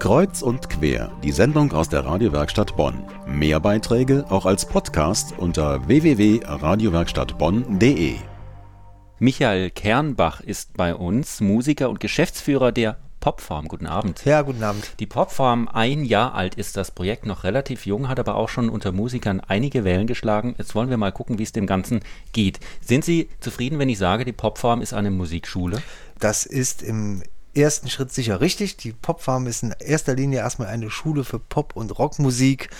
Kreuz und quer, die Sendung aus der Radiowerkstatt Bonn. Mehr Beiträge auch als Podcast unter www.radiowerkstattbonn.de. Michael Kernbach ist bei uns, Musiker und Geschäftsführer der Popfarm. Guten Abend. Ja, guten Abend. Die Popfarm, ein Jahr alt ist das Projekt, noch relativ jung, hat aber auch schon unter Musikern einige Wellen geschlagen. Jetzt wollen wir mal gucken, wie es dem Ganzen geht. Sind Sie zufrieden, wenn ich sage, die Popfarm ist eine Musikschule? Das ist im ersten Schritt sicher richtig. Die Popfarm ist in erster Linie erstmal eine Schule für Pop- und Rockmusik.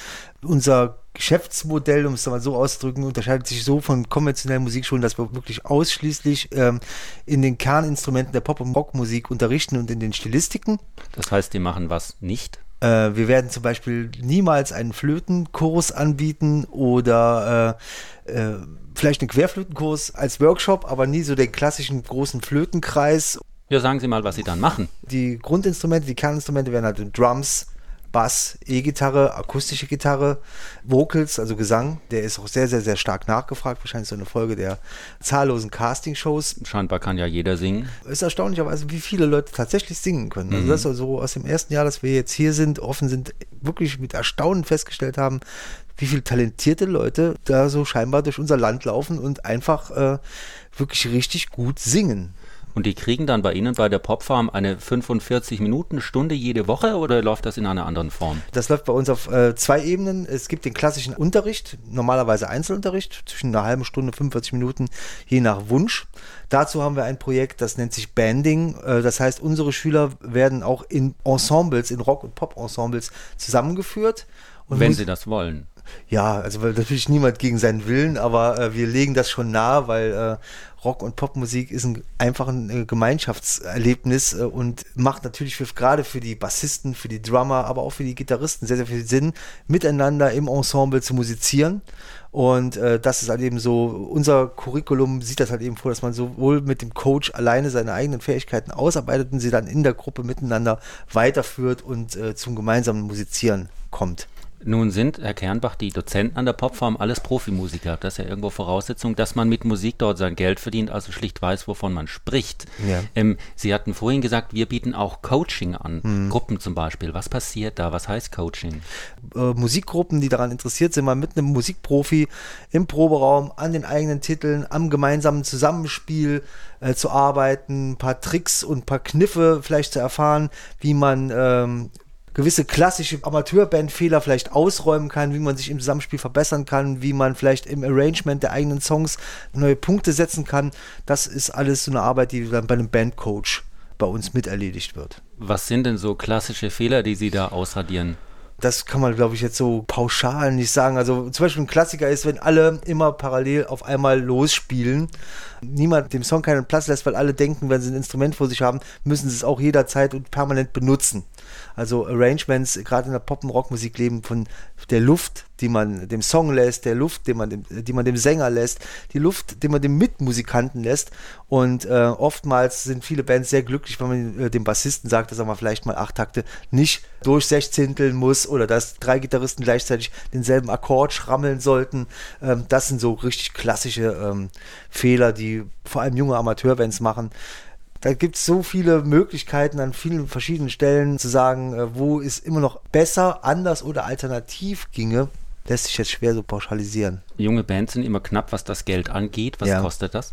Unser Geschäftsmodell, um es mal so auszudrücken, unterscheidet sich so von konventionellen Musikschulen, dass wir wirklich ausschließlich ähm, in den Kerninstrumenten der Pop- und Rockmusik unterrichten und in den Stilistiken. Das heißt, die machen was nicht? Äh, wir werden zum Beispiel niemals einen Flötenkurs anbieten oder äh, äh, vielleicht einen Querflötenkurs als Workshop, aber nie so den klassischen großen Flötenkreis ja, sagen Sie mal, was Sie dann machen. Die Grundinstrumente, die Kerninstrumente wären halt Drums, Bass, E-Gitarre, akustische Gitarre, Vocals, also Gesang. Der ist auch sehr, sehr, sehr stark nachgefragt. Wahrscheinlich so eine Folge der zahllosen Castingshows. Scheinbar kann ja jeder singen. Ist erstaunlicherweise, wie viele Leute tatsächlich singen können. Also mhm. das ist also aus dem ersten Jahr, dass wir jetzt hier sind, offen sind, wirklich mit Erstaunen festgestellt haben, wie viele talentierte Leute da so scheinbar durch unser Land laufen und einfach äh, wirklich richtig gut singen. Und die kriegen dann bei Ihnen bei der Popfarm eine 45 Minuten Stunde jede Woche oder läuft das in einer anderen Form? Das läuft bei uns auf äh, zwei Ebenen. Es gibt den klassischen Unterricht, normalerweise Einzelunterricht, zwischen einer halben Stunde, 45 Minuten, je nach Wunsch. Dazu haben wir ein Projekt, das nennt sich Banding. Äh, das heißt, unsere Schüler werden auch in Ensembles, in Rock- und Pop-Ensembles zusammengeführt. Und Wenn sie das wollen. Ja, also natürlich niemand gegen seinen Willen, aber äh, wir legen das schon nahe, weil äh, Rock- und Popmusik ist ein, einfach ein äh, Gemeinschaftserlebnis äh, und macht natürlich gerade für die Bassisten, für die Drummer, aber auch für die Gitarristen sehr, sehr viel Sinn, miteinander im Ensemble zu musizieren. Und äh, das ist halt eben so, unser Curriculum sieht das halt eben vor, dass man sowohl mit dem Coach alleine seine eigenen Fähigkeiten ausarbeitet und sie dann in der Gruppe miteinander weiterführt und äh, zum gemeinsamen Musizieren kommt. Nun sind, Herr Kernbach, die Dozenten an der Popfarm alles Profimusiker. Das ist ja irgendwo Voraussetzung, dass man mit Musik dort sein Geld verdient, also schlicht weiß, wovon man spricht. Ja. Ähm, Sie hatten vorhin gesagt, wir bieten auch Coaching an, mhm. Gruppen zum Beispiel. Was passiert da? Was heißt Coaching? Äh, Musikgruppen, die daran interessiert sind, mal mit einem Musikprofi im Proberaum an den eigenen Titeln, am gemeinsamen Zusammenspiel äh, zu arbeiten, ein paar Tricks und ein paar Kniffe vielleicht zu erfahren, wie man ähm, gewisse klassische Amateurbandfehler vielleicht ausräumen kann, wie man sich im Zusammenspiel verbessern kann, wie man vielleicht im Arrangement der eigenen Songs neue Punkte setzen kann. Das ist alles so eine Arbeit, die dann bei einem Bandcoach bei uns miterledigt wird. Was sind denn so klassische Fehler, die Sie da ausradieren? Das kann man, glaube ich, jetzt so pauschal nicht sagen. Also zum Beispiel ein Klassiker ist, wenn alle immer parallel auf einmal losspielen, niemand dem Song keinen Platz lässt, weil alle denken, wenn sie ein Instrument vor sich haben, müssen sie es auch jederzeit und permanent benutzen. Also Arrangements, gerade in der Pop- und Rockmusik leben von der Luft, die man dem Song lässt, der Luft, die man dem, die man dem Sänger lässt, die Luft, die man dem Mitmusikanten lässt. Und äh, oftmals sind viele Bands sehr glücklich, wenn man äh, dem Bassisten sagt, dass er mal vielleicht mal acht Takte nicht durch Sechzehnteln muss oder dass drei Gitarristen gleichzeitig denselben Akkord schrammeln sollten. Ähm, das sind so richtig klassische ähm, Fehler, die vor allem junge Amateurbands machen. Da gibt es so viele Möglichkeiten an vielen verschiedenen Stellen zu sagen, äh, wo es immer noch besser, anders oder alternativ ginge. Lässt sich jetzt schwer so pauschalisieren. Junge Bands sind immer knapp, was das Geld angeht. Was ja. kostet das?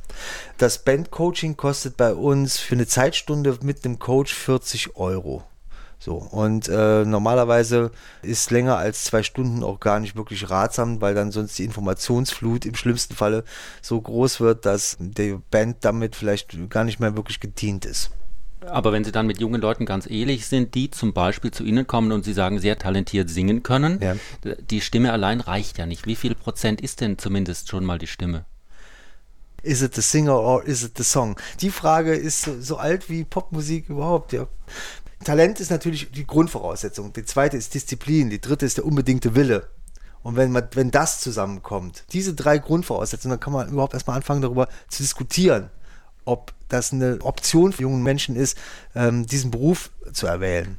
Das Bandcoaching kostet bei uns für eine Zeitstunde mit einem Coach 40 Euro. So, und äh, normalerweise ist länger als zwei Stunden auch gar nicht wirklich ratsam, weil dann sonst die Informationsflut im schlimmsten Falle so groß wird, dass die Band damit vielleicht gar nicht mehr wirklich gedient ist. Aber wenn Sie dann mit jungen Leuten ganz ehrlich sind, die zum Beispiel zu Ihnen kommen und Sie sagen, sehr talentiert singen können, ja. die Stimme allein reicht ja nicht. Wie viel Prozent ist denn zumindest schon mal die Stimme? Is it the singer or is it the song? Die Frage ist so, so alt wie Popmusik überhaupt. Ja. Talent ist natürlich die Grundvoraussetzung. Die zweite ist Disziplin. Die dritte ist der unbedingte Wille. Und wenn, man, wenn das zusammenkommt, diese drei Grundvoraussetzungen, dann kann man überhaupt erstmal anfangen, darüber zu diskutieren, ob das eine Option für jungen Menschen ist, ähm, diesen Beruf zu erwählen.